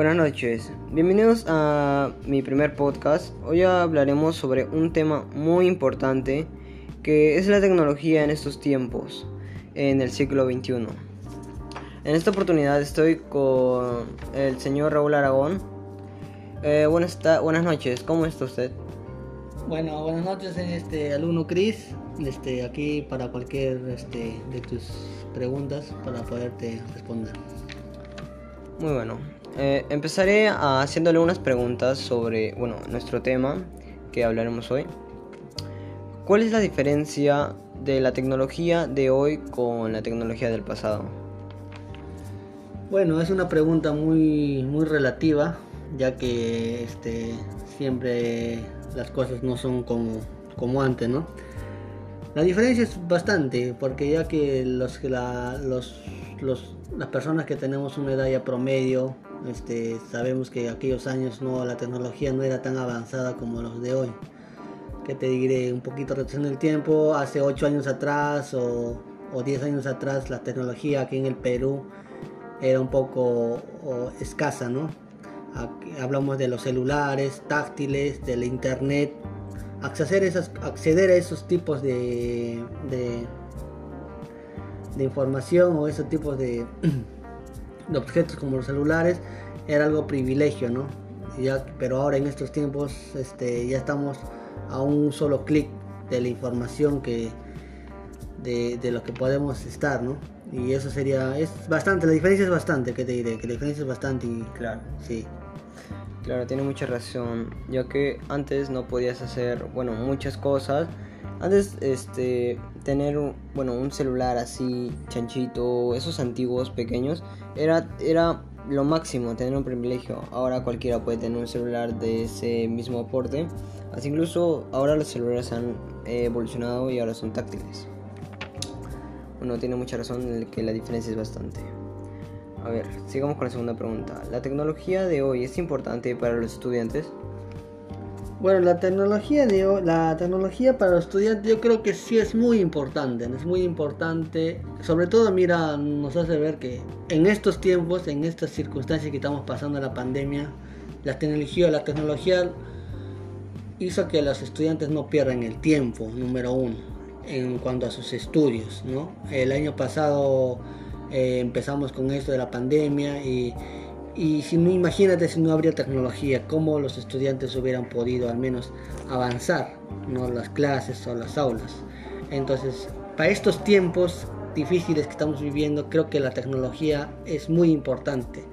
Buenas noches, bienvenidos a mi primer podcast. Hoy hablaremos sobre un tema muy importante que es la tecnología en estos tiempos, en el siglo XXI. En esta oportunidad estoy con el señor Raúl Aragón. Eh, buenas, buenas noches, ¿cómo está usted? Bueno, buenas noches, este alumno Cris, este, aquí para cualquier este, de tus preguntas para poderte responder. Muy bueno. Eh, empezaré haciéndole unas preguntas sobre bueno, nuestro tema que hablaremos hoy. ¿Cuál es la diferencia de la tecnología de hoy con la tecnología del pasado? Bueno, es una pregunta muy, muy relativa, ya que este, siempre las cosas no son como, como antes, ¿no? La diferencia es bastante, porque ya que los, la, los, los, las personas que tenemos una edad ya promedio, este, sabemos que aquellos años no, la tecnología no era tan avanzada como los de hoy. Que te diré, un poquito retrasando el tiempo, hace 8 años atrás o, o 10 años atrás la tecnología aquí en el Perú era un poco escasa, ¿no? hablamos de los celulares, táctiles, del internet, acceder, a esos tipos de, de, información o esos tipos de, de, objetos como los celulares era algo privilegio, ¿no? Ya, pero ahora en estos tiempos este, ya estamos a un solo clic de la información que de, de, lo que podemos estar, ¿no? Y eso sería, es bastante, la diferencia es bastante, que te diré, que la diferencia es bastante y claro, sí. Claro, tiene mucha razón, ya que antes no podías hacer, bueno, muchas cosas. Antes, este, tener, bueno, un celular así, chanchito, esos antiguos pequeños, era, era lo máximo, tener un privilegio. Ahora cualquiera puede tener un celular de ese mismo aporte. Así incluso ahora los celulares han evolucionado y ahora son táctiles. Bueno, tiene mucha razón en que la diferencia es bastante. A ver, sigamos con la segunda pregunta. ¿La tecnología de hoy es importante para los estudiantes? Bueno, la tecnología de la tecnología para los estudiantes yo creo que sí es muy importante, es muy importante. Sobre todo, mira, nos hace ver que en estos tiempos, en estas circunstancias que estamos pasando la pandemia, la tecnología, la tecnología hizo que los estudiantes no pierdan el tiempo, número uno, en cuanto a sus estudios, ¿no? El año pasado eh, empezamos con esto de la pandemia y, y si no imagínate si no habría tecnología, cómo los estudiantes hubieran podido al menos avanzar, no las clases o las aulas. Entonces, para estos tiempos difíciles que estamos viviendo, creo que la tecnología es muy importante,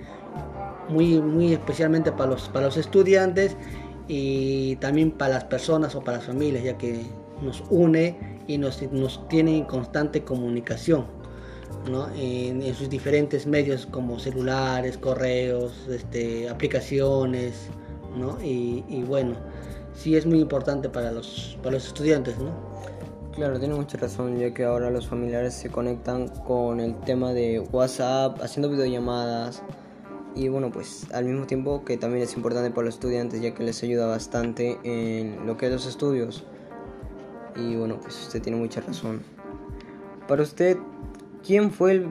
muy, muy especialmente para los, para los estudiantes y también para las personas o para las familias, ya que nos une y nos, nos tiene en constante comunicación en, sus diferentes medios como celulares, correos, este, aplicaciones, y, bueno, sí es muy importante para los, para los estudiantes. ¿no? Claro, tiene mucha razón, ya que ahora los familiares se conectan con el tema de WhatsApp, haciendo videollamadas. Y bueno, pues al mismo tiempo que también es importante para los estudiantes, ya que les ayuda bastante en lo que es los estudios. Y bueno, pues usted tiene mucha razón. Para usted, ¿Quién fue el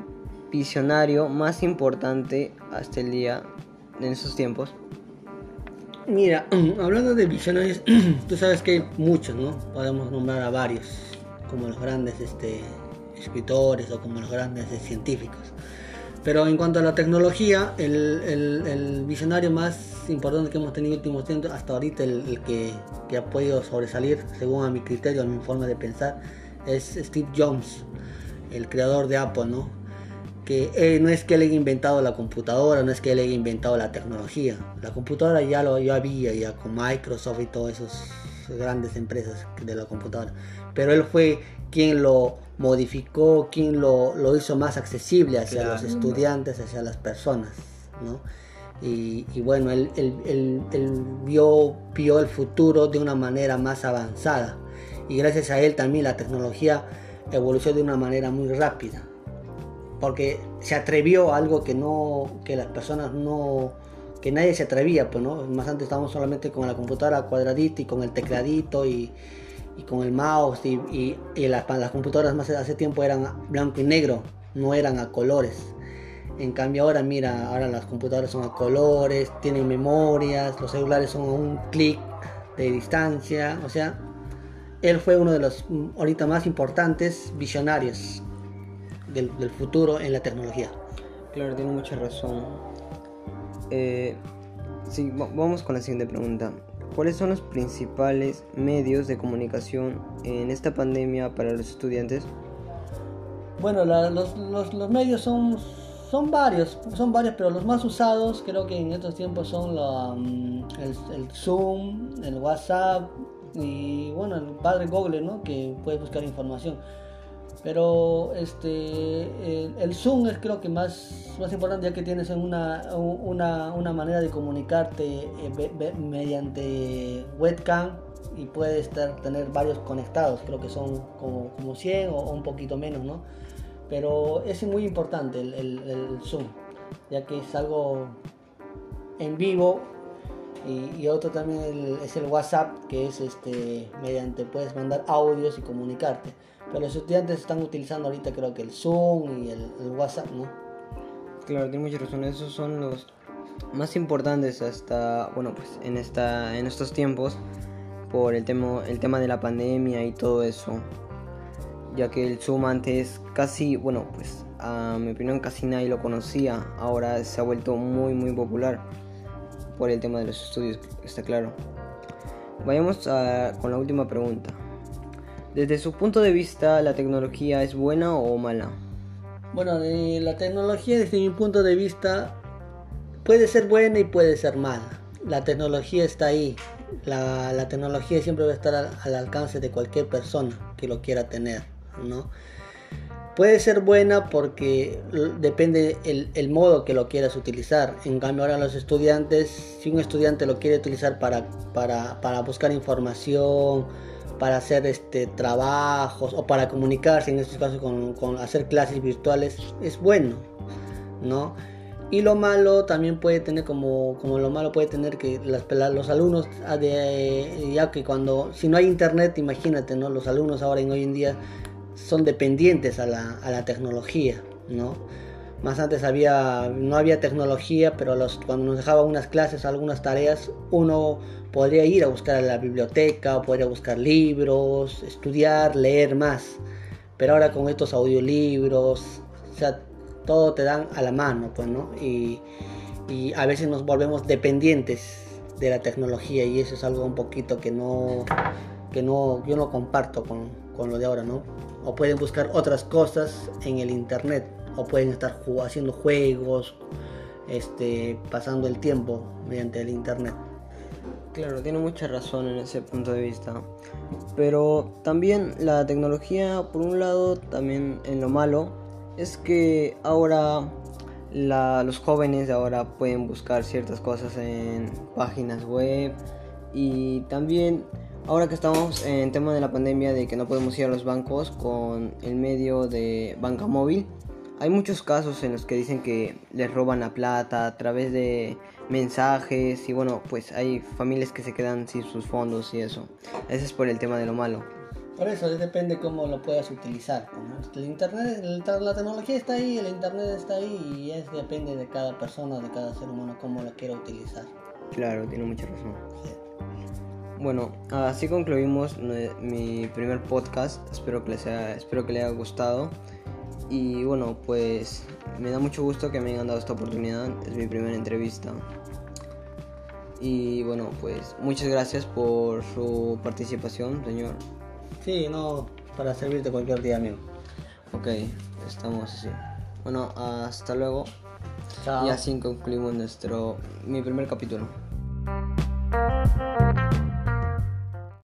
visionario más importante hasta el día en esos tiempos? Mira, hablando de visionarios, tú sabes que hay muchos, ¿no? Podemos nombrar a varios, como los grandes este, escritores o como los grandes científicos. Pero en cuanto a la tecnología, el, visionario más importante que hemos tenido en últimos tiempos, hasta ahorita el, que, que, ha podido sobresalir, según a mi criterio, a mi forma de pensar, es Steve Jobs el creador de Apple, ¿no? Que eh, no es que él haya inventado la computadora, no es que él haya inventado la tecnología. La computadora ya lo ya había, ya con Microsoft y todas esas grandes empresas de la computadora. Pero él fue quien lo modificó, quien lo, lo hizo más accesible hacia los estudiantes, hacia las personas, ¿no? Y, bueno, él, él, él, vio, vio el futuro de una manera más avanzada. Y gracias a él también la tecnología evolucionó de una manera muy rápida. Porque se atrevió a algo que no, que las personas no, que nadie se atrevía, pues no. Más antes estábamos solamente con la computadora cuadradita y con el tecladito y, con el mouse y, y, las, las, computadoras más hace tiempo eran blanco y negro, no eran a colores. En cambio ahora mira, ahora las computadoras son a colores, tienen memorias, los celulares son a un clic de distancia, o sea, él fue uno de los mm, ahorita más importantes visionarios del, futuro en la tecnología. Claro, tiene mucha razón. Eh, sí, vamos con la siguiente pregunta. ¿Cuáles son los principales medios de comunicación en esta pandemia para los estudiantes? Bueno, los, los, medios son, son varios, son varios, pero los más usados creo que en estos tiempos son mm, el, Zoom, el WhatsApp y bueno, el padre Google, ¿no? Que puede buscar información. Pero este, el, Zoom es creo que más, más importante ya que tienes una, una, una manera de comunicarte eh, mediante webcam y puedes tener varios conectados, creo que son como, como 100 o, un poquito menos, ¿no? Pero es muy importante el, el, Zoom, ya que es algo en vivo y, otro también es el WhatsApp, que es este mediante puedes mandar audios y comunicarte. Pero los estudiantes están utilizando ahorita creo que el Zoom y el, WhatsApp, ¿no? Claro, tiene mucha razón. Esos son los más importantes hasta, bueno, pues en, esta, en estos tiempos por el tema, el tema de la pandemia y todo eso. Ya que el Zoom antes casi, bueno, pues a mi opinión casi nadie lo conocía. Ahora se ha vuelto muy, muy popular por el tema de los estudios, está claro. Vayamos con la última pregunta. Desde su punto de vista, ¿la tecnología es buena o mala? Bueno, la tecnología desde mi punto de vista puede ser buena y puede ser mala. La tecnología está ahí. La, tecnología siempre va a estar al, alcance de cualquier persona que lo quiera tener, ¿no? Puede ser buena porque depende el, modo que lo quieras utilizar. En cambio ahora los estudiantes, si un estudiante lo quiere utilizar para, buscar información, para hacer este, trabajos o para comunicarse, en este caso con, hacer clases virtuales, es bueno, ¿no? Y lo malo también puede tener como, lo malo puede tener que las, los alumnos, ah, ya que cuando, si no hay internet, imagínate, ¿no? Los alumnos ahora en hoy en día son dependientes a la, a la tecnología, ¿no? Más antes había, no había tecnología, pero los, cuando nos dejaban unas clases, algunas tareas, uno podría ir a buscar a la biblioteca, podría buscar libros, estudiar, leer más. Pero ahora con estos audiolibros, o sea, todo te dan a la mano, pues, ¿no? Y, y a veces nos volvemos dependientes de la tecnología y eso es algo un poquito que no, que no, yo no comparto con, con lo de ahora, ¿no? O pueden buscar otras cosas en el internet o pueden estar haciendo juegos, este, pasando el tiempo mediante el internet. Claro, tiene mucha razón en ese punto de vista. Pero también la tecnología, por un lado, también en lo malo, es que ahora los jóvenes ahora pueden buscar ciertas cosas en páginas web y también ahora que estamos en tema de la pandemia de que no podemos ir a los bancos con el medio de banca móvil, hay muchos casos en los que dicen que les roban la plata a través de mensajes y bueno, pues hay familias que se quedan sin sus fondos y eso. Ese es por el tema de lo malo. Por eso depende cómo lo puedas utilizar. El internet, la tecnología está ahí, el internet está ahí y es depende de cada persona, de cada ser humano cómo lo quiera utilizar. Claro, tiene mucha razón. Bueno, así concluimos mi primer podcast. Espero que les haya, espero que les haya gustado. Y bueno, pues me da mucho gusto que me hayan dado esta oportunidad. Es mi primera entrevista. Y bueno, pues muchas gracias por su participación, señor. Sí, no, para servirte cualquier día, amigo. Ok, estamos así. Bueno, hasta luego. Y así concluimos nuestro mi primer capítulo.